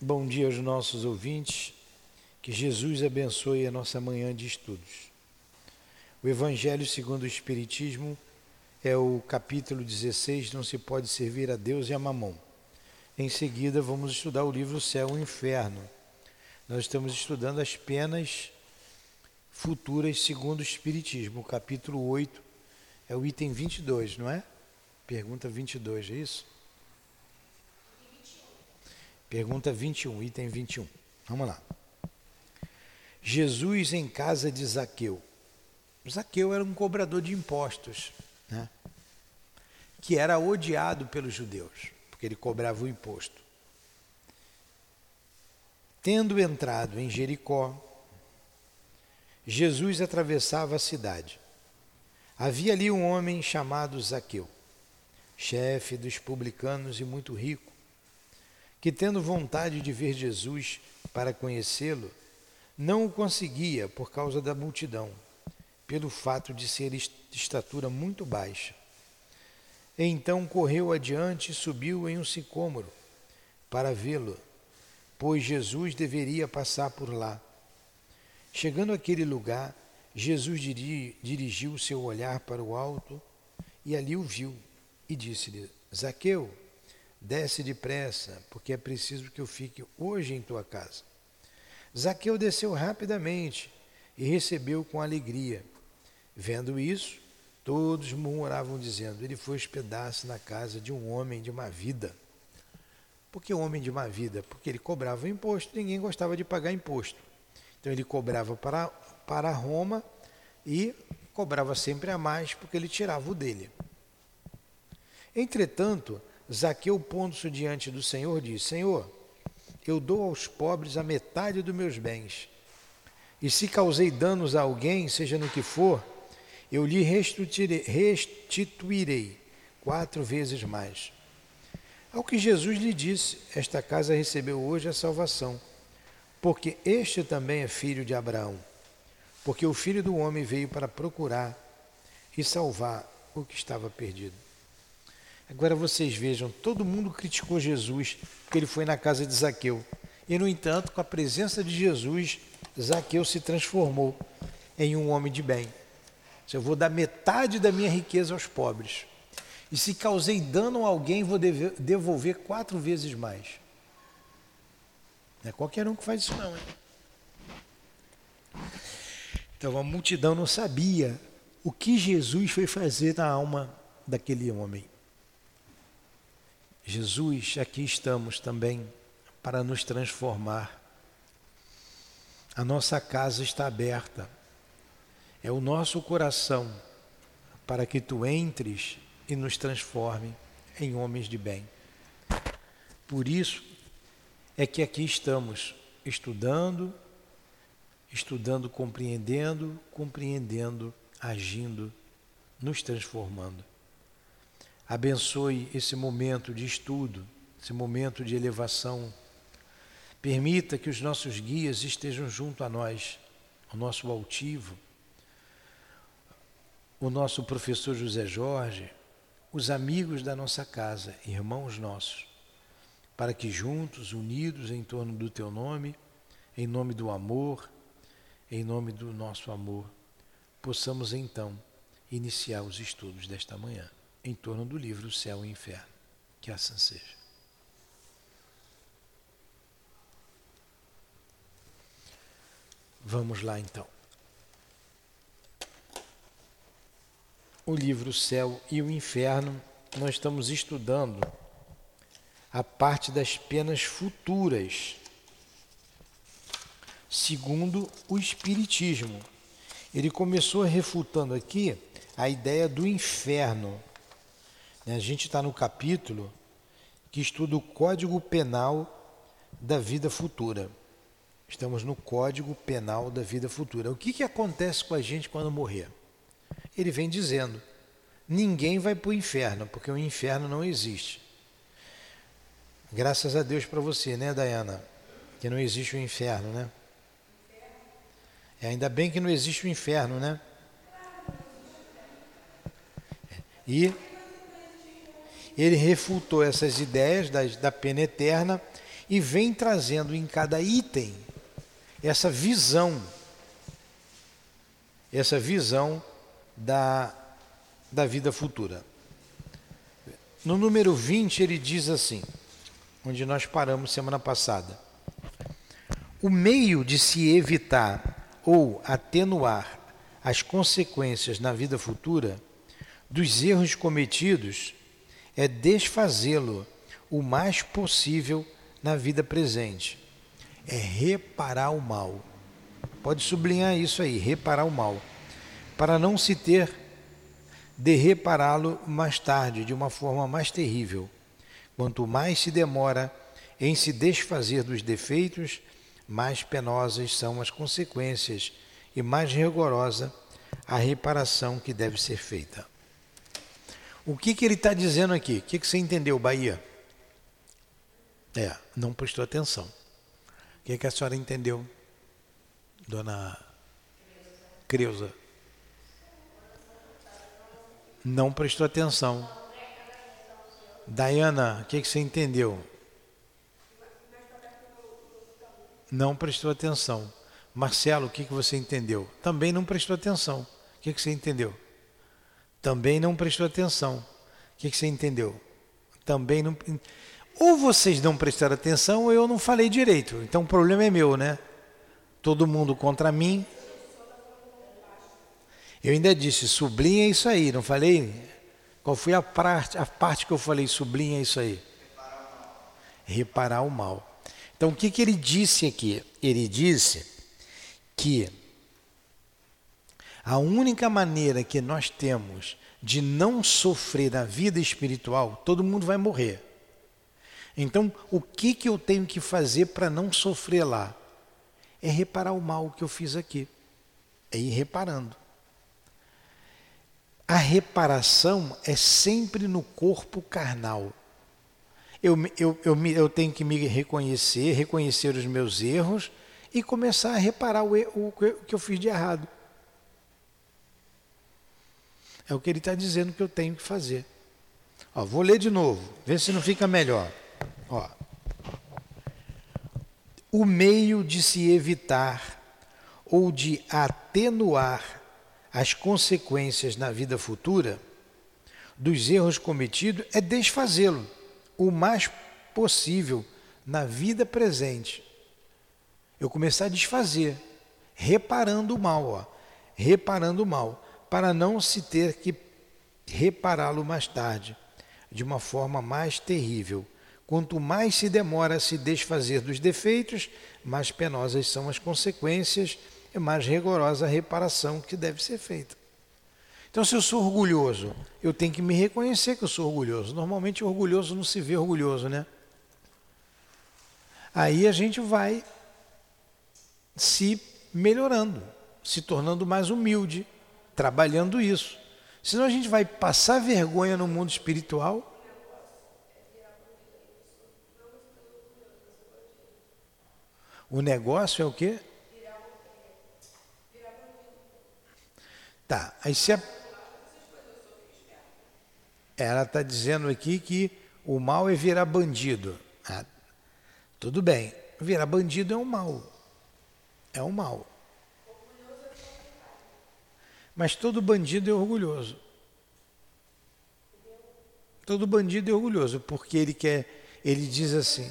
Bom dia aos nossos ouvintes. Que Jesus abençoe a nossa manhã de estudos. O Evangelho segundo o Espiritismo é o capítulo 16, não se pode servir a Deus e a mamão. Em seguida, vamos estudar o livro Céu e Inferno. Nós estamos estudando as penas futuras segundo o Espiritismo. O capítulo 8 é o item 22, não é? Pergunta 22, é isso? Pergunta 21, item 21. Vamos lá. Jesus em casa de Zaqueu. Zaqueu era um cobrador de impostos, né? que era odiado pelos judeus, porque ele cobrava o imposto. Tendo entrado em Jericó, Jesus atravessava a cidade. Havia ali um homem chamado Zaqueu, chefe dos publicanos e muito rico que, tendo vontade de ver Jesus para conhecê-lo, não o conseguia por causa da multidão, pelo fato de ser de estatura muito baixa. Então correu adiante e subiu em um sicômoro para vê-lo, pois Jesus deveria passar por lá. Chegando àquele lugar, Jesus dirigiu seu olhar para o alto e ali o viu e disse-lhe: Zaqueu, Desce depressa, porque é preciso que eu fique hoje em tua casa. Zaqueu desceu rapidamente e recebeu com alegria. Vendo isso, todos murmuravam, dizendo: Ele foi hospedar-se na casa de um homem de má vida. Por que homem de má vida? Porque ele cobrava imposto, ninguém gostava de pagar imposto. Então ele cobrava para, para Roma e cobrava sempre a mais, porque ele tirava o dele. Entretanto, Zaqueu, pondo-se diante do Senhor, disse: Senhor, eu dou aos pobres a metade dos meus bens. E se causei danos a alguém, seja no que for, eu lhe restituirei, restituirei quatro vezes mais. Ao que Jesus lhe disse: Esta casa recebeu hoje a salvação, porque este também é filho de Abraão. Porque o filho do homem veio para procurar e salvar o que estava perdido. Agora vocês vejam, todo mundo criticou Jesus porque ele foi na casa de Zaqueu. E, no entanto, com a presença de Jesus, Zaqueu se transformou em um homem de bem. Eu vou dar metade da minha riqueza aos pobres. E se causei dano a alguém, vou devolver quatro vezes mais. Não é qualquer um que faz isso, não. Hein? Então a multidão não sabia o que Jesus foi fazer na alma daquele homem. Jesus, aqui estamos também para nos transformar. A nossa casa está aberta. É o nosso coração para que tu entres e nos transforme em homens de bem. Por isso é que aqui estamos estudando, estudando, compreendendo, compreendendo, agindo, nos transformando. Abençoe esse momento de estudo, esse momento de elevação. Permita que os nossos guias estejam junto a nós, o nosso altivo, o nosso professor José Jorge, os amigos da nossa casa, irmãos nossos, para que juntos, unidos em torno do teu nome, em nome do amor, em nome do nosso amor, possamos então iniciar os estudos desta manhã em torno do livro Céu e Inferno. Que assim seja. Vamos lá então. O livro Céu e o Inferno, nós estamos estudando a parte das penas futuras, segundo o Espiritismo. Ele começou refutando aqui a ideia do inferno. Né, a gente está no capítulo que estuda o Código Penal da Vida Futura. Estamos no Código Penal da Vida Futura. O que, que acontece com a gente quando morrer? Ele vem dizendo: ninguém vai para o inferno, porque o inferno não existe. Graças a Deus para você, né, Dayana? Que não existe o inferno, né? É, ainda bem que não existe o inferno, né? E ele refutou essas ideias da, da pena eterna e vem trazendo em cada item essa visão, essa visão da, da vida futura. No número 20, ele diz assim, onde nós paramos semana passada: o meio de se evitar ou atenuar as consequências na vida futura dos erros cometidos é desfazê-lo o mais possível na vida presente. É reparar o mal. Pode sublinhar isso aí, reparar o mal. Para não se ter de repará-lo mais tarde, de uma forma mais terrível. Quanto mais se demora em se desfazer dos defeitos, mais penosas são as consequências e mais rigorosa a reparação que deve ser feita. O que, que ele está dizendo aqui? O que, que você entendeu, Bahia? É, não prestou atenção. O que, que a senhora entendeu, dona Creuza? Não prestou atenção. Dayana, o que, que você entendeu? Não prestou atenção. Marcelo, o que, que você entendeu? Também não prestou atenção. O que, que você entendeu? Também não prestou atenção. O que, que você entendeu? Também não. Ou vocês não prestaram atenção ou eu não falei direito. Então o problema é meu, né? Todo mundo contra mim. Eu ainda disse, sublinha isso aí, não falei? Qual foi a parte, a parte que eu falei, sublinha isso aí? Reparar o mal. Então o que, que ele disse aqui? Ele disse que a única maneira que nós temos de não sofrer na vida espiritual, todo mundo vai morrer. Então, o que, que eu tenho que fazer para não sofrer lá? É reparar o mal que eu fiz aqui. É ir reparando. A reparação é sempre no corpo carnal. Eu, eu, eu, eu tenho que me reconhecer, reconhecer os meus erros e começar a reparar o, o, o que eu fiz de errado. É o que ele está dizendo que eu tenho que fazer. Ó, vou ler de novo, ver se não fica melhor. Ó, o meio de se evitar ou de atenuar as consequências na vida futura dos erros cometidos é desfazê-lo o mais possível na vida presente. Eu começar a desfazer, reparando o mal, ó, reparando o mal, para não se ter que repará-lo mais tarde, de uma forma mais terrível Quanto mais se demora a se desfazer dos defeitos, mais penosas são as consequências e mais rigorosa a reparação que deve ser feita. Então, se eu sou orgulhoso, eu tenho que me reconhecer que eu sou orgulhoso. Normalmente, orgulhoso não se vê orgulhoso, né? Aí a gente vai se melhorando, se tornando mais humilde, trabalhando isso. Senão a gente vai passar vergonha no mundo espiritual O negócio é o quê? Tá, aí se a... Ela está dizendo aqui que o mal é virar bandido. Ah, tudo bem, virar bandido é um mal. É um mal. Mas todo bandido é orgulhoso. Todo bandido é orgulhoso, porque ele quer, ele diz assim.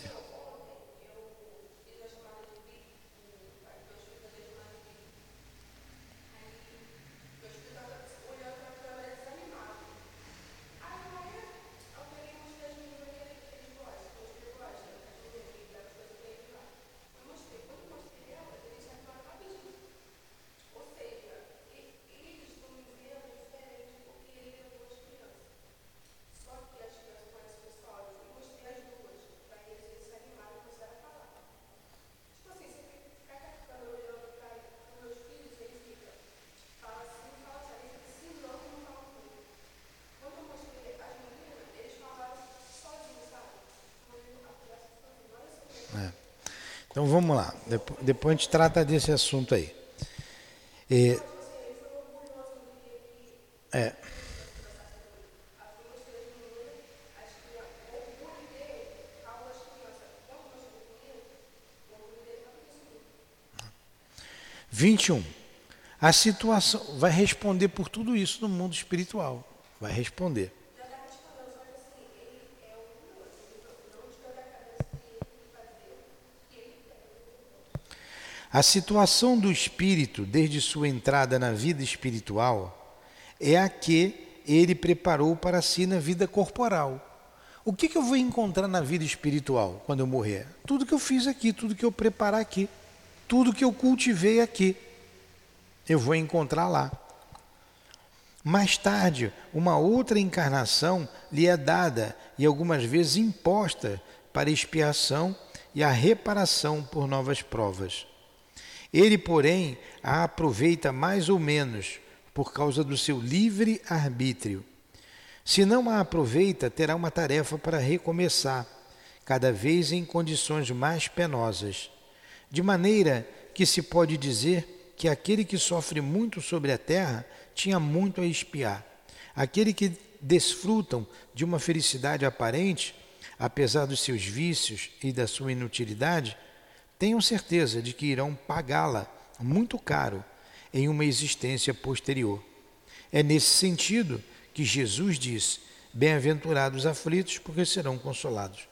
É. Então vamos lá. Depois a gente trata desse assunto aí. E... É. Vinte e um. A situação vai responder por tudo isso no mundo espiritual. Vai responder. A situação do espírito, desde sua entrada na vida espiritual, é a que ele preparou para si na vida corporal. O que, que eu vou encontrar na vida espiritual quando eu morrer? Tudo que eu fiz aqui, tudo que eu preparar aqui, tudo que eu cultivei aqui, eu vou encontrar lá. Mais tarde, uma outra encarnação lhe é dada e algumas vezes imposta para expiação e a reparação por novas provas. Ele, porém, a aproveita mais ou menos por causa do seu livre arbítrio. Se não a aproveita, terá uma tarefa para recomeçar, cada vez em condições mais penosas. De maneira que se pode dizer que aquele que sofre muito sobre a terra tinha muito a espiar. Aquele que desfrutam de uma felicidade aparente, apesar dos seus vícios e da sua inutilidade, tenham certeza de que irão pagá-la muito caro em uma existência posterior. É nesse sentido que Jesus diz: Bem-aventurados aflitos, porque serão consolados.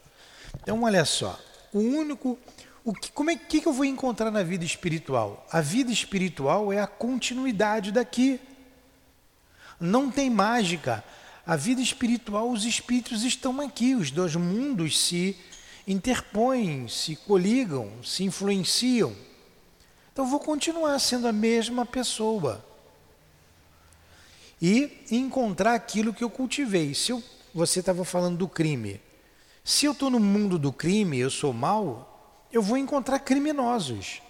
Então, olha só, o único. O que, como é que, que eu vou encontrar na vida espiritual? A vida espiritual é a continuidade daqui. Não tem mágica. A vida espiritual, os espíritos estão aqui, os dois mundos se interpõem, se coligam, se influenciam. Então vou continuar sendo a mesma pessoa. E encontrar aquilo que eu cultivei. Se eu, você estava falando do crime. Se eu estou no mundo do crime, eu sou mal, eu vou encontrar criminosos.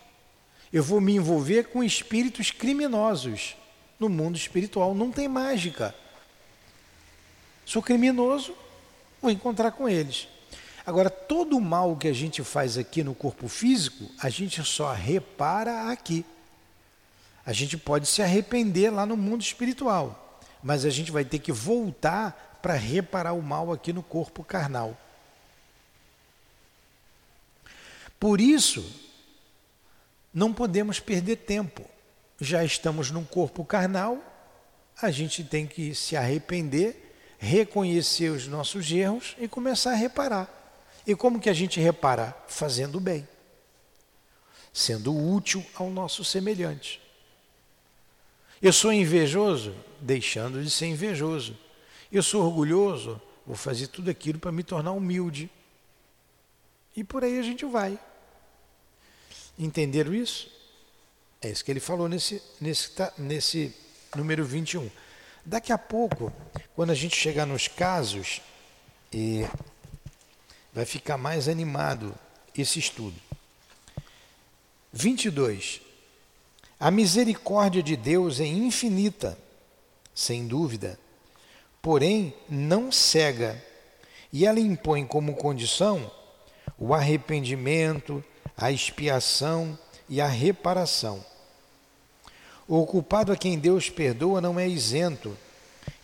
Eu vou me envolver com espíritos criminosos. No mundo espiritual não tem mágica. Sou criminoso, vou encontrar com eles. Agora, todo o mal que a gente faz aqui no corpo físico, a gente só repara aqui. A gente pode se arrepender lá no mundo espiritual, mas a gente vai ter que voltar para reparar o mal aqui no corpo carnal. Por isso, não podemos perder tempo. Já estamos num corpo carnal, a gente tem que se arrepender, reconhecer os nossos erros e começar a reparar. E como que a gente repara? Fazendo bem, sendo útil ao nosso semelhante. Eu sou invejoso? Deixando de ser invejoso. Eu sou orgulhoso? Vou fazer tudo aquilo para me tornar humilde. E por aí a gente vai. Entenderam isso? É isso que ele falou nesse, nesse, nesse número 21. Daqui a pouco, quando a gente chegar nos casos, e vai ficar mais animado esse estudo. 22. A misericórdia de Deus é infinita, sem dúvida, porém não cega, e ela impõe como condição o arrependimento, a expiação e a reparação. O culpado a quem Deus perdoa não é isento,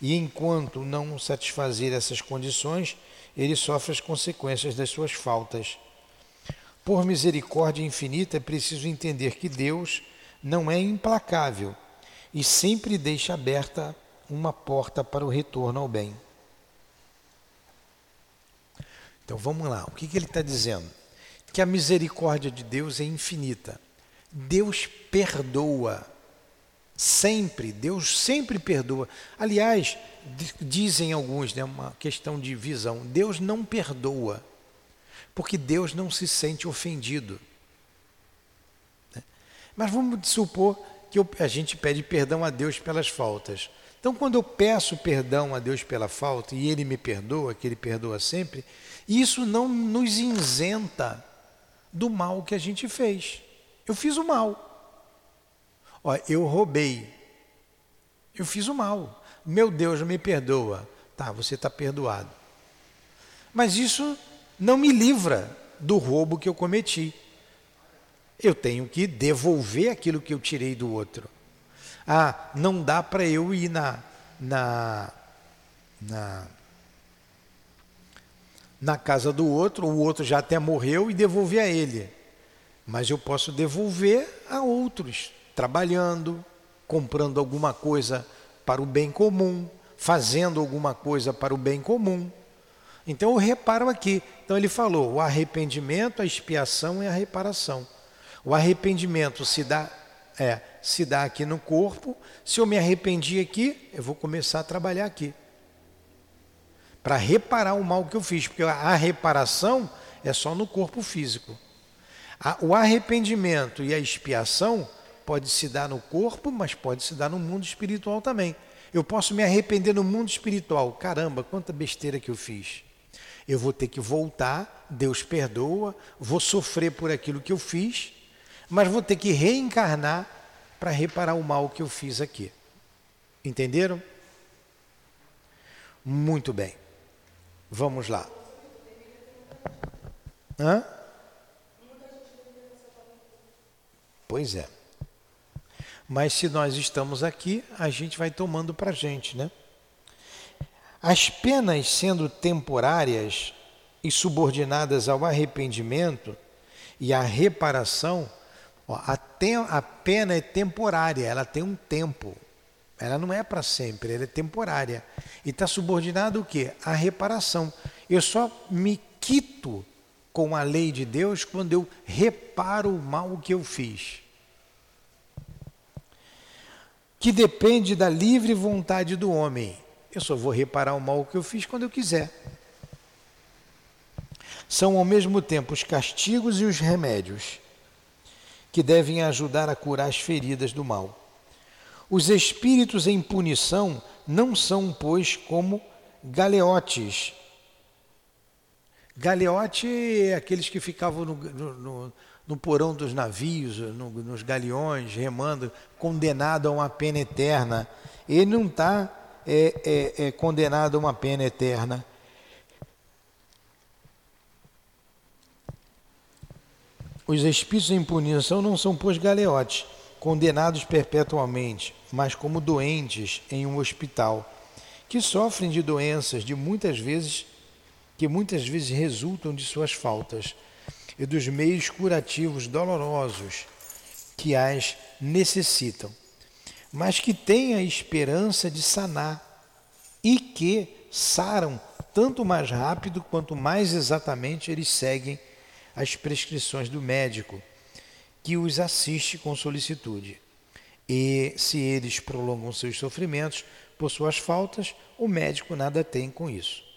e enquanto não satisfazer essas condições, ele sofre as consequências das suas faltas. Por misericórdia infinita, é preciso entender que Deus não é implacável e sempre deixa aberta uma porta para o retorno ao bem. Então vamos lá, o que, que ele está dizendo? Que a misericórdia de Deus é infinita. Deus perdoa. Sempre, Deus sempre perdoa. Aliás, dizem alguns, né, uma questão de visão, Deus não perdoa, porque Deus não se sente ofendido. Né? Mas vamos supor que eu, a gente pede perdão a Deus pelas faltas. Então, quando eu peço perdão a Deus pela falta e Ele me perdoa, que Ele perdoa sempre, isso não nos isenta do mal que a gente fez. Eu fiz o mal. Ó, eu roubei. Eu fiz o mal. Meu Deus, me perdoa. Tá, você está perdoado. Mas isso não me livra do roubo que eu cometi. Eu tenho que devolver aquilo que eu tirei do outro. Ah, não dá para eu ir na, na, na, na casa do outro, o outro já até morreu e devolver a ele. Mas eu posso devolver a outros trabalhando, comprando alguma coisa para o bem comum, fazendo alguma coisa para o bem comum. Então eu reparo aqui. Então ele falou: o arrependimento, a expiação e a reparação. O arrependimento se dá é, se dá aqui no corpo. Se eu me arrependi aqui, eu vou começar a trabalhar aqui. Para reparar o mal que eu fiz, porque a reparação é só no corpo físico. O arrependimento e a expiação pode se dar no corpo, mas pode se dar no mundo espiritual também. Eu posso me arrepender no mundo espiritual. Caramba, quanta besteira que eu fiz. Eu vou ter que voltar, Deus perdoa, vou sofrer por aquilo que eu fiz, mas vou ter que reencarnar para reparar o mal que eu fiz aqui. Entenderam? Muito bem. Vamos lá. Hã? Pois é. Mas se nós estamos aqui, a gente vai tomando para a gente, né? As penas sendo temporárias e subordinadas ao arrependimento e à reparação, ó, a, a pena é temporária, ela tem um tempo. Ela não é para sempre, ela é temporária. E está subordinado o quê? A reparação. Eu só me quito com a lei de Deus quando eu reparo o mal que eu fiz. Que depende da livre vontade do homem. Eu só vou reparar o mal que eu fiz quando eu quiser. São ao mesmo tempo os castigos e os remédios que devem ajudar a curar as feridas do mal. Os espíritos em punição não são, pois, como galeotes. Galeote é aqueles que ficavam no, no, porão dos navios, no, nos galeões, remando, condenado a uma pena eterna. Ele não está é, é, é condenado a uma pena eterna. Os espíritos em punição não são, pois, galeotes condenados perpetuamente, mas como doentes em um hospital, que sofrem de doenças de muitas vezes que muitas vezes resultam de suas faltas e dos meios curativos dolorosos que as necessitam, mas que têm a esperança de sanar e que saram tanto mais rápido quanto mais exatamente eles seguem as prescrições do médico que os assiste com solicitude. E se eles prolongam seus sofrimentos por suas faltas, o médico nada tem com isso.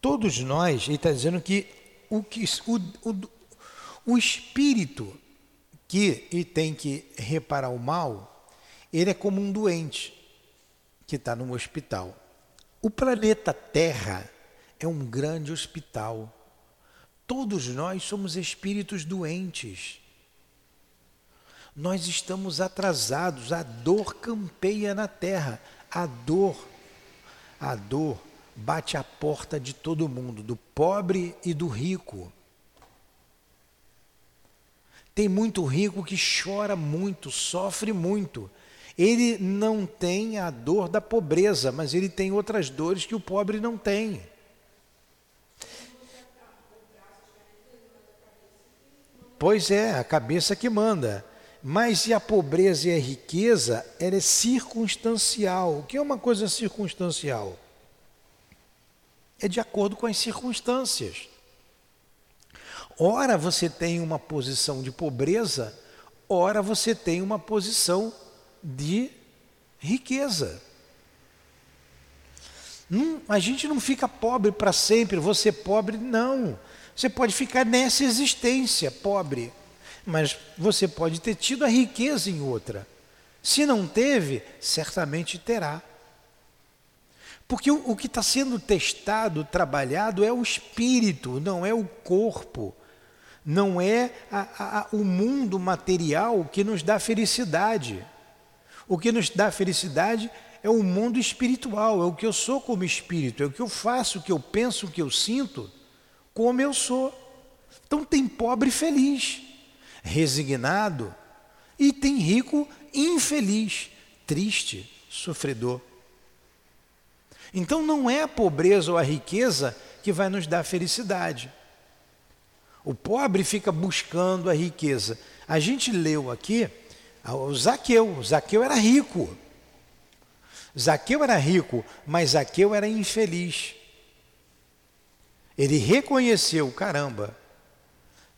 Todos nós, ele está dizendo que o, que o, o, o espírito que tem que reparar o mal, ele é como um doente que está num hospital. O planeta Terra é um grande hospital. Todos nós somos espíritos doentes. Nós estamos atrasados, a dor campeia na terra. A dor, a dor bate à porta de todo mundo, do pobre e do rico. Tem muito rico que chora muito, sofre muito. Ele não tem a dor da pobreza, mas ele tem outras dores que o pobre não tem. Pois é, a cabeça que manda. Mas e a pobreza e a riqueza, ela é circunstancial. O que é uma coisa circunstancial? É de acordo com as circunstâncias. Ora você tem uma posição de pobreza, ora você tem uma posição de riqueza. Não, a gente não fica pobre para sempre, você pobre, não. Você pode ficar nessa existência pobre, mas você pode ter tido a riqueza em outra. Se não teve, certamente terá. Porque o, o que está sendo testado, trabalhado, é o espírito, não é o corpo. Não é a, a, o mundo material que nos dá felicidade. O que nos dá felicidade é o mundo espiritual, é o que eu sou como espírito, é o que eu faço, o que eu penso, o que eu sinto como eu sou. Então tem pobre feliz, resignado, e tem rico infeliz, triste, sofredor. Então não é a pobreza ou a riqueza que vai nos dar felicidade. O pobre fica buscando a riqueza. A gente leu aqui o Zaqueu. Zaqueu era rico. Zaqueu era rico, mas Zaqueu era infeliz. Ele reconheceu, caramba,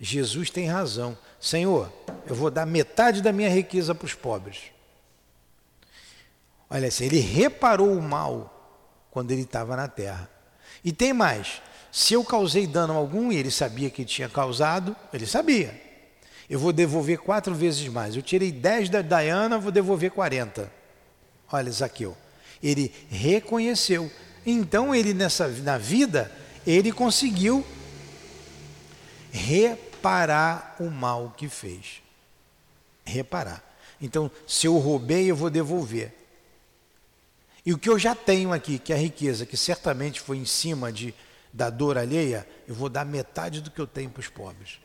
Jesus tem razão. Senhor, eu vou dar metade da minha riqueza para os pobres. Olha assim, ele reparou o mal quando ele estava na terra. E tem mais, se eu causei dano algum e ele sabia que tinha causado, ele sabia. Eu vou devolver quatro vezes mais. Eu tirei dez da Diana, vou devolver quarenta. Olha, Zaqueu. Ele reconheceu. Então ele nessa na vida, ele conseguiu reparar o mal que fez. Reparar. Então, se eu roubei, eu vou devolver. E o que eu já tenho aqui, que é a riqueza, que certamente foi em cima de, da dor alheia, eu vou dar metade do que eu tenho para os pobres.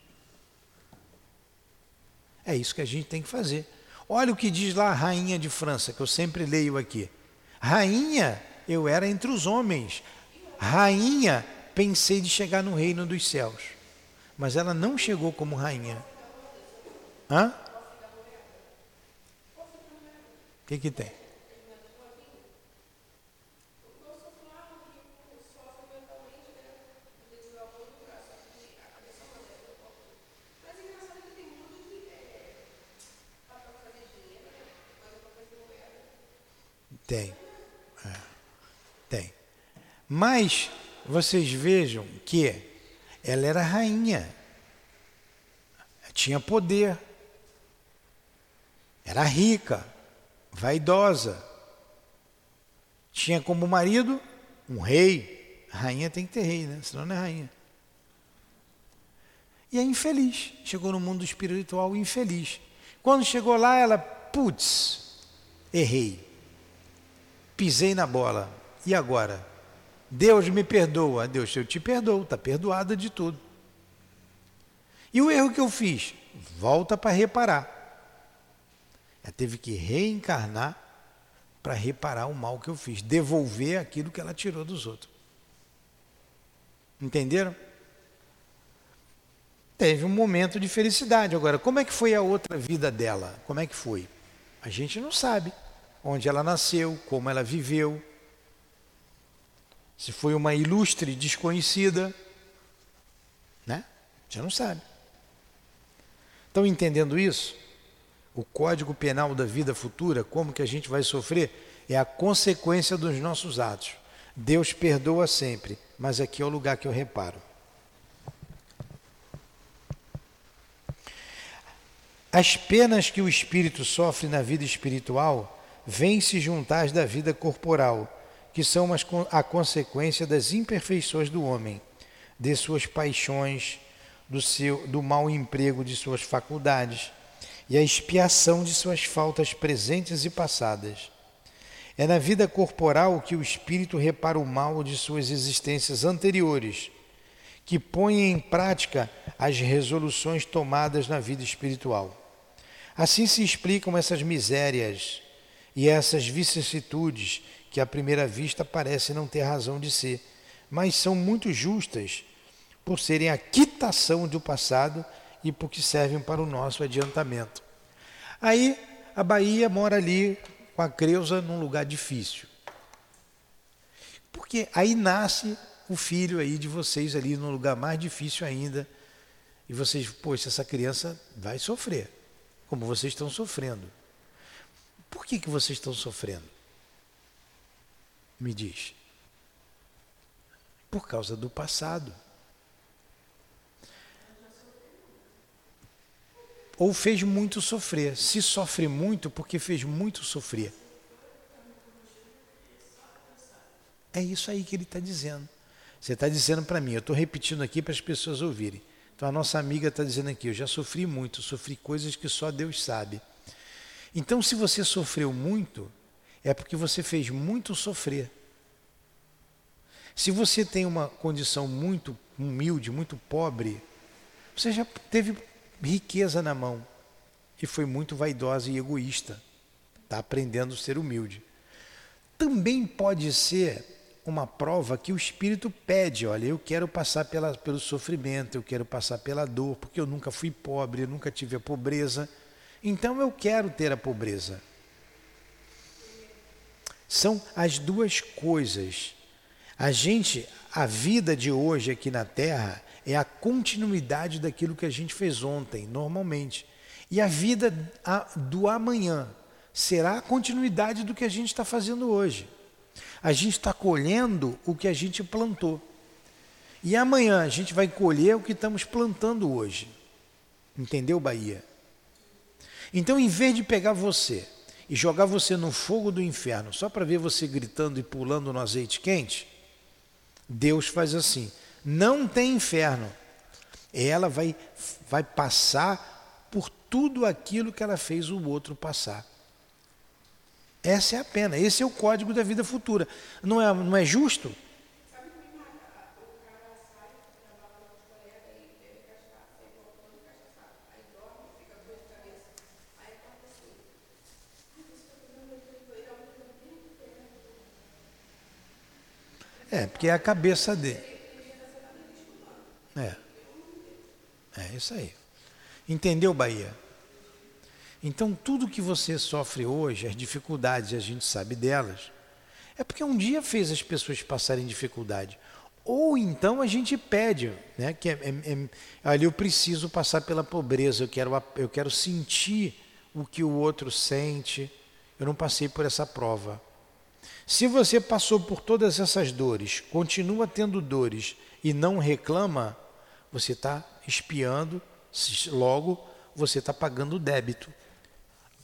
É isso que a gente tem que fazer. Olha o que diz lá a rainha de França, que eu sempre leio aqui. Rainha, eu era entre os homens. Rainha, pensei de chegar no reino dos céus. Mas ela não chegou como rainha. Hã? O que, que tem? Tem. É. Tem. Mas vocês vejam que ela era rainha. Tinha poder. Era rica, vaidosa. Tinha como marido um rei. Rainha tem que ter rei, né? Senão não é rainha. E é infeliz. Chegou no mundo espiritual infeliz. Quando chegou lá, ela, putz, errei pisei na bola. E agora? Deus me perdoa. Deus, eu te perdoo, está perdoada de tudo. E o erro que eu fiz? Volta para reparar. Ela teve que reencarnar para reparar o mal que eu fiz, devolver aquilo que ela tirou dos outros. Entenderam? Teve um momento de felicidade. Agora, como é que foi a outra vida dela? Como é que foi? A gente não sabe onde ela nasceu, como ela viveu, se foi uma ilustre desconhecida, né? Já não sabe. Estão entendendo isso? O Código Penal da vida futura, como que a gente vai sofrer, é a consequência dos nossos atos. Deus perdoa sempre, mas aqui é o lugar que eu reparo. As penas que o espírito sofre na vida espiritual vêm se juntar da vida corporal, que são a consequência das imperfeições do homem, de suas paixões, do, seu, do mau emprego de suas faculdades e a expiação de suas faltas presentes e passadas. É na vida corporal que o espírito repara o mal de suas existências anteriores, que põe em prática as resoluções tomadas na vida espiritual. Assim se explicam essas misérias e essas vicissitudes que à primeira vista parecem não ter razão de ser, mas são muito justas por serem a quitação do passado e porque servem para o nosso adiantamento. Aí a Bahia mora ali com a Creuza num lugar difícil. Porque aí nasce o filho aí de vocês ali num lugar mais difícil ainda. E vocês, poxa, essa criança vai sofrer, como vocês estão sofrendo. Por que, que vocês estão sofrendo? Me diz. Por causa do passado. Ou fez muito sofrer. Se sofre muito, porque fez muito sofrer. É isso aí que ele está dizendo. Você está dizendo para mim, eu estou repetindo aqui para as pessoas ouvirem. Então a nossa amiga está dizendo aqui, eu já sofri muito, sofri coisas que só Deus sabe. Então, se você sofreu muito, é porque você fez muito sofrer. Se você tem uma condição muito humilde, muito pobre, você já teve riqueza na mão e foi muito vaidosa e egoísta. Está aprendendo a ser humilde. Também pode ser uma prova que o espírito pede, olha, eu quero passar pela, pelo sofrimento, eu quero passar pela dor, porque eu nunca fui pobre, eu nunca tive a pobreza, então eu quero ter a pobreza. São as duas coisas. A gente, a vida de hoje aqui na Terra é a continuidade daquilo que a gente fez ontem, normalmente. E a vida do amanhã será a continuidade do que a gente está fazendo hoje. A gente está colhendo o que a gente plantou. E amanhã a gente vai colher o que estamos plantando hoje. Entendeu, Bahia? Então, em vez de pegar você e jogar você no fogo do inferno, só para ver você gritando e pulando no azeite quente, Deus faz assim: não tem inferno. Ela vai, vai passar por tudo aquilo que ela fez o outro passar. Essa é a pena, esse é o código da vida futura. Não é, não é justo? É, porque é a cabeça dele. É. É isso aí. Entendeu, Bahia? Então, tudo que você sofre hoje, as dificuldades, a gente sabe delas, é porque um dia fez as pessoas passarem dificuldade. Ou então a gente pede, né, que é, é, é, ali eu preciso passar pela pobreza, eu quero, eu quero sentir o que o outro sente, eu não passei por essa prova. Se você passou por todas essas dores, continua tendo dores e não reclama, você está espiando, logo você está pagando o débito.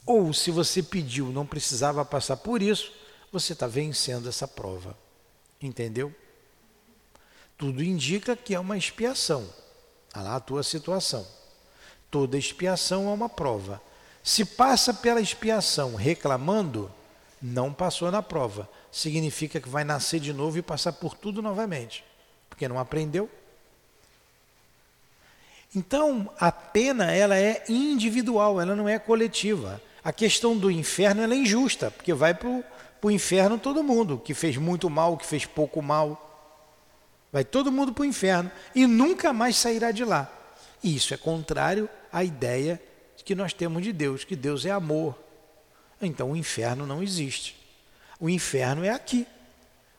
Ou se você pediu, não precisava passar por isso, você está vencendo essa prova. Entendeu? Tudo indica que é uma expiação. Olha lá a tua situação. Toda expiação é uma prova. Se passa pela expiação reclamando, não passou na prova. Significa que vai nascer de novo e passar por tudo novamente. Porque não aprendeu. Então, a pena ela é individual, ela não é coletiva. A questão do inferno é injusta, porque vai para o inferno todo mundo, que fez muito mal, que fez pouco mal. Vai todo mundo para o inferno e nunca mais sairá de lá. E isso é contrário à ideia que nós temos de Deus, que Deus é amor. Então o inferno não existe. O inferno é aqui.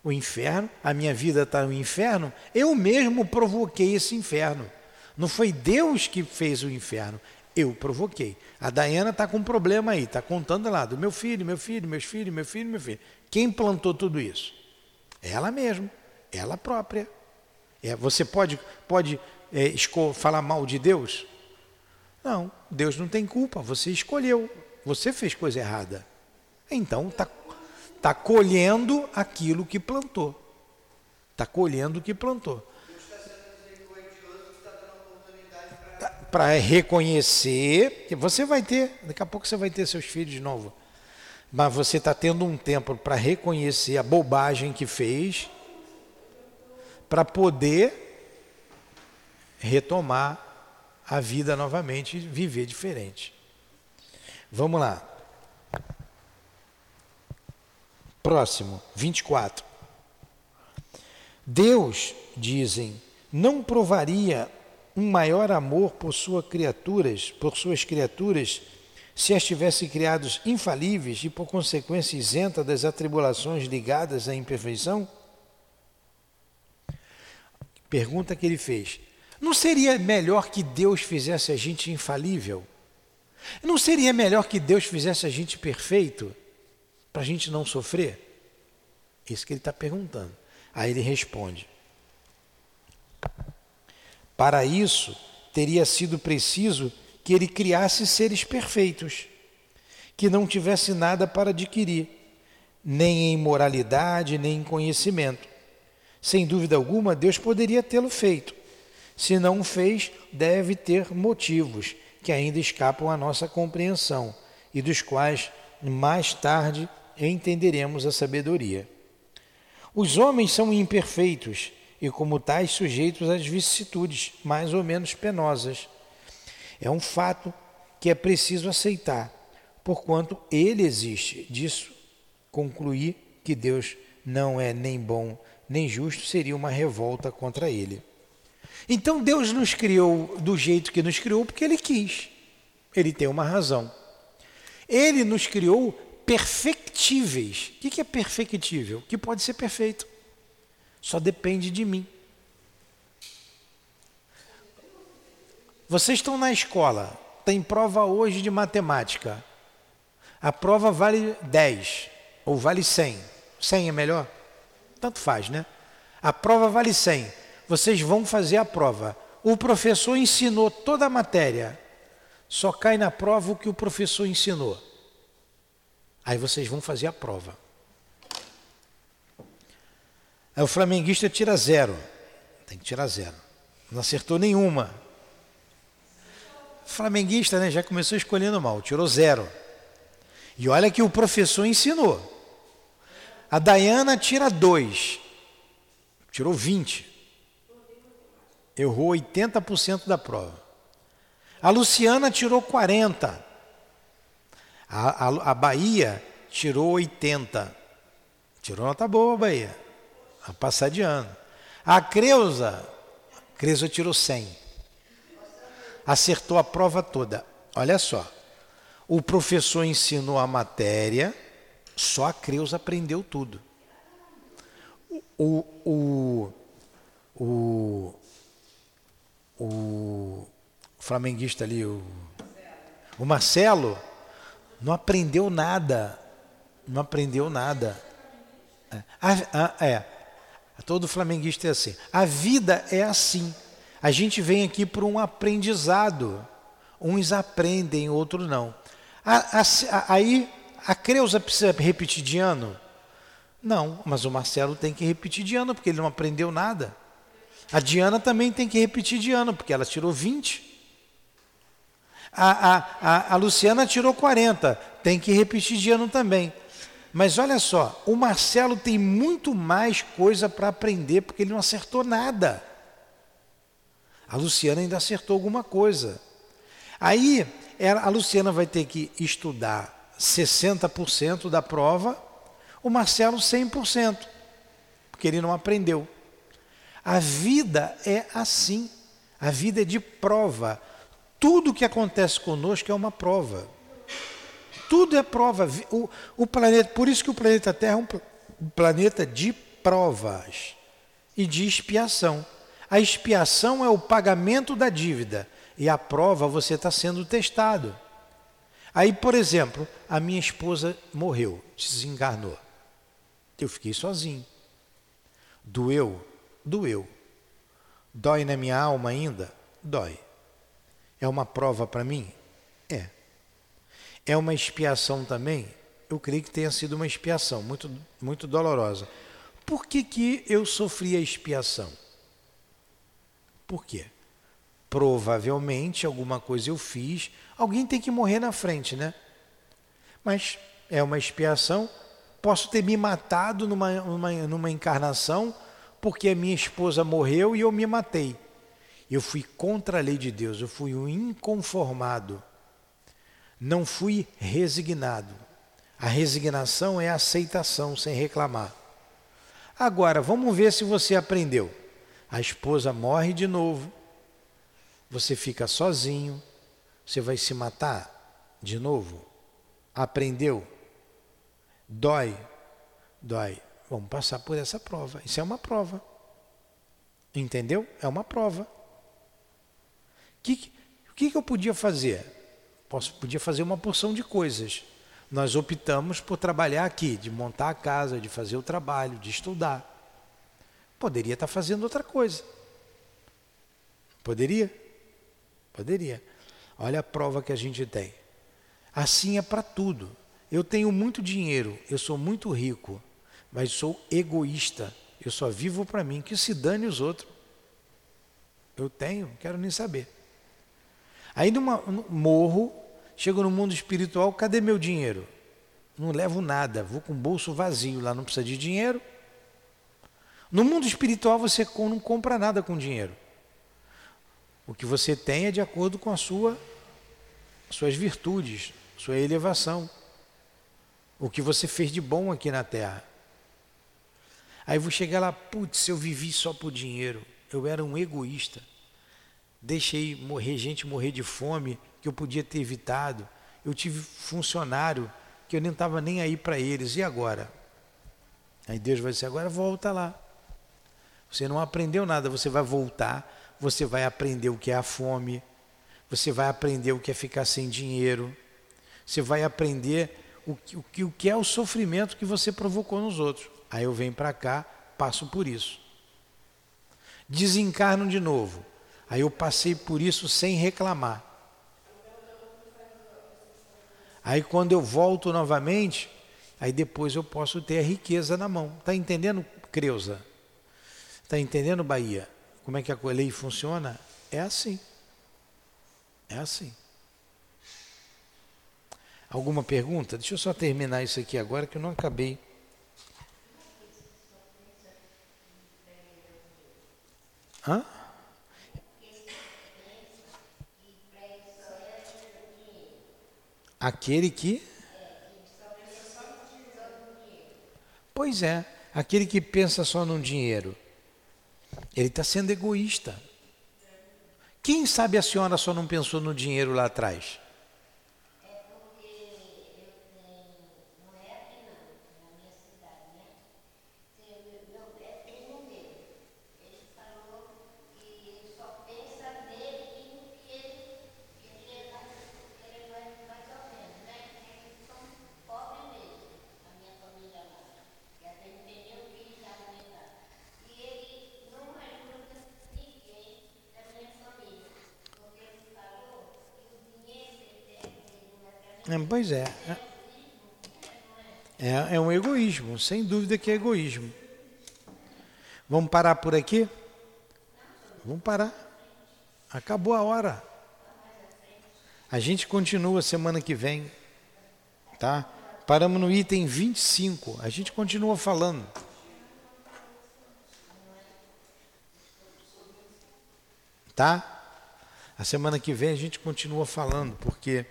O inferno, a minha vida está no inferno, eu mesmo provoquei esse inferno. Não foi Deus que fez o inferno, eu provoquei. A Dayana está com um problema aí, está contando lá do meu filho, meu filho, meus filhos, meu filho, meu filho. Quem plantou tudo isso? Ela mesma, ela própria. É, você pode, pode é, falar mal de Deus? Não, Deus não tem culpa, você escolheu, você fez coisa errada. Então está tá colhendo aquilo que plantou. Está colhendo o que plantou. para reconhecer, você vai ter, daqui a pouco você vai ter seus filhos de novo, mas você está tendo um tempo para reconhecer a bobagem que fez, para poder retomar a vida novamente e viver diferente. Vamos lá. Próximo, 24. Deus, dizem, não provaria um maior amor por suas criaturas, por suas criaturas, se as tivesse criados infalíveis e por consequência isenta das atribulações ligadas à imperfeição? Pergunta que ele fez. Não seria melhor que Deus fizesse a gente infalível? Não seria melhor que Deus fizesse a gente perfeito para a gente não sofrer? Isso que ele está perguntando. Aí ele responde: para isso, teria sido preciso que ele criasse seres perfeitos, que não tivesse nada para adquirir, nem em moralidade, nem em conhecimento. Sem dúvida alguma, Deus poderia tê-lo feito. Se não fez, deve ter motivos que ainda escapam à nossa compreensão e dos quais mais tarde entenderemos a sabedoria. Os homens são imperfeitos e, como tais, sujeitos às vicissitudes mais ou menos penosas. É um fato que é preciso aceitar, porquanto ele existe. Disso concluir que Deus não é nem bom nem justo seria uma revolta contra ele. Então Deus nos criou do jeito que nos criou porque Ele quis. Ele tem uma razão. Ele nos criou perfectíveis. O que é perfectível? Que pode ser perfeito. Só depende de mim. Vocês estão na escola, tem prova hoje de matemática. A prova vale 10 ou vale 100. 100 é melhor? Tanto faz, né? A prova vale 100. Vocês vão fazer a prova. O professor ensinou toda a matéria. Só cai na prova o que o professor ensinou. Aí vocês vão fazer a prova. Aí o flamenguista tira zero. Tem que tirar zero. Não acertou nenhuma. Flamenguista, né? Já começou escolhendo mal, tirou zero. E olha que o professor ensinou. A Dayana tira dois. Tirou 20. Errou 80% da prova. A Luciana tirou 40. A, a, a Bahia tirou 80. Tirou nota boa, Bahia. A passar de ano. A Creuza, a Creuza tirou 100. Acertou a prova toda. Olha só. O professor ensinou a matéria, só a Creuza aprendeu tudo. O, o, o, o flamenguista ali, o, o Marcelo, não aprendeu nada. Não aprendeu nada. É, a, a, é, todo flamenguista é assim. A vida é assim. A gente vem aqui por um aprendizado. Uns aprendem, outros não. A, aí a Creuza precisa repetir de ano? Não, mas o Marcelo tem que repetir de ano, porque ele não aprendeu nada. A Diana também tem que repetir de ano, porque ela tirou 20. A, a, a, a Luciana tirou 40, tem que repetir de ano também. Mas olha só, o Marcelo tem muito mais coisa para aprender, porque ele não acertou nada. A Luciana ainda acertou alguma coisa. Aí a Luciana vai ter que estudar 60% da prova, o Marcelo 100%, porque ele não aprendeu. A vida é assim. A vida é de prova. Tudo que acontece conosco é uma prova. Tudo é prova. O, o planeta, por isso que o planeta Terra é um, um planeta de provas e de expiação. A expiação é o pagamento da dívida e a prova você está sendo testado. Aí, por exemplo, a minha esposa morreu, desencarnou. Eu fiquei sozinho. Doeu? Doeu. Dói na minha alma ainda? Dói. É uma prova para mim? É. É uma expiação também? Eu creio que tenha sido uma expiação muito, muito dolorosa. Por que, que eu sofri a expiação? Por quê? Provavelmente alguma coisa eu fiz, alguém tem que morrer na frente, né? Mas é uma expiação. Posso ter me matado numa, numa, numa encarnação porque a minha esposa morreu e eu me matei. Eu fui contra a lei de Deus, eu fui um inconformado. Não fui resignado. A resignação é a aceitação sem reclamar. Agora, vamos ver se você aprendeu. A esposa morre de novo, você fica sozinho, você vai se matar de novo? Aprendeu? Dói? Dói. Vamos passar por essa prova. Isso é uma prova. Entendeu? É uma prova. O que, que, que eu podia fazer? Posso, podia fazer uma porção de coisas. Nós optamos por trabalhar aqui, de montar a casa, de fazer o trabalho, de estudar. Poderia estar fazendo outra coisa. Poderia? Poderia. Olha a prova que a gente tem. Assim é para tudo. Eu tenho muito dinheiro, eu sou muito rico, mas sou egoísta. Eu só vivo para mim, que se dane os outros. Eu tenho, quero nem saber. Aí numa, morro, chego no mundo espiritual, cadê meu dinheiro? Não levo nada, vou com o bolso vazio, lá não precisa de dinheiro. No mundo espiritual você não compra nada com dinheiro. O que você tem é de acordo com a sua suas virtudes, sua elevação. O que você fez de bom aqui na terra. Aí vou chegar lá, putz, eu vivi só por dinheiro. Eu era um egoísta. Deixei morrer gente morrer de fome que eu podia ter evitado. Eu tive funcionário que eu nem estava nem aí para eles. E agora? Aí Deus vai dizer: agora volta lá. Você não aprendeu nada, você vai voltar, você vai aprender o que é a fome, você vai aprender o que é ficar sem dinheiro, você vai aprender o que, o que é o sofrimento que você provocou nos outros. Aí eu venho para cá, passo por isso. Desencarno de novo. Aí eu passei por isso sem reclamar. Aí quando eu volto novamente, aí depois eu posso ter a riqueza na mão. Está entendendo, Creuza? Está entendendo, Bahia? Como é que a lei funciona? É assim. É assim. Alguma pergunta? Deixa eu só terminar isso aqui agora que eu não acabei. Hã? Aquele que. Pois é, aquele que pensa só no dinheiro. Ele está sendo egoísta. Quem sabe a senhora só não pensou no dinheiro lá atrás? Pois é. é. É um egoísmo, sem dúvida que é egoísmo. Vamos parar por aqui? Vamos parar. Acabou a hora. A gente continua semana que vem, tá? Paramos no item 25. A gente continua falando. Tá? A semana que vem a gente continua falando, porque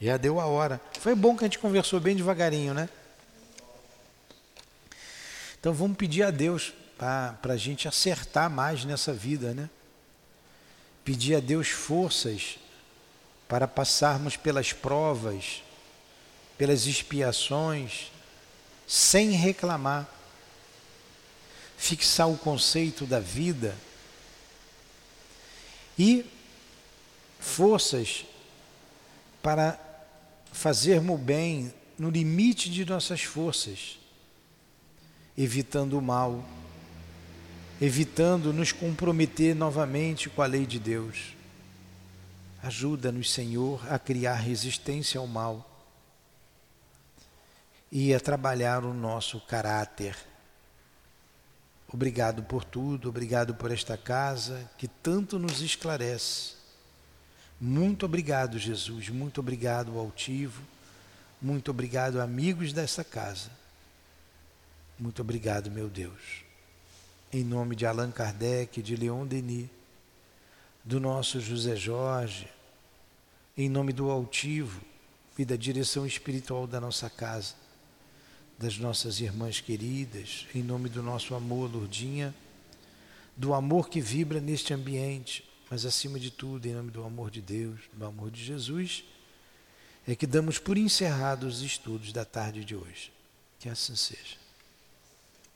já deu a hora. Foi bom que a gente conversou bem devagarinho, né? Então vamos pedir a Deus para a gente acertar mais nessa vida, né? Pedir a Deus forças para passarmos pelas provas, pelas expiações, sem reclamar. Fixar o conceito da vida e forças para fazermos bem no limite de nossas forças, evitando o mal, evitando nos comprometer novamente com a lei de Deus. Ajuda-nos, Senhor, a criar resistência ao mal e a trabalhar o nosso caráter. Obrigado por tudo, obrigado por esta casa que tanto nos esclarece muito obrigado, Jesus. Muito obrigado, altivo. Muito obrigado, amigos dessa casa. Muito obrigado, meu Deus. Em nome de Allan Kardec, de Leon Denis, do nosso José Jorge, em nome do altivo e da direção espiritual da nossa casa, das nossas irmãs queridas, em nome do nosso amor, Lourdinha, do amor que vibra neste ambiente, mas acima de tudo, em nome do amor de Deus, do amor de Jesus, é que damos por encerrados os estudos da tarde de hoje. Que assim seja.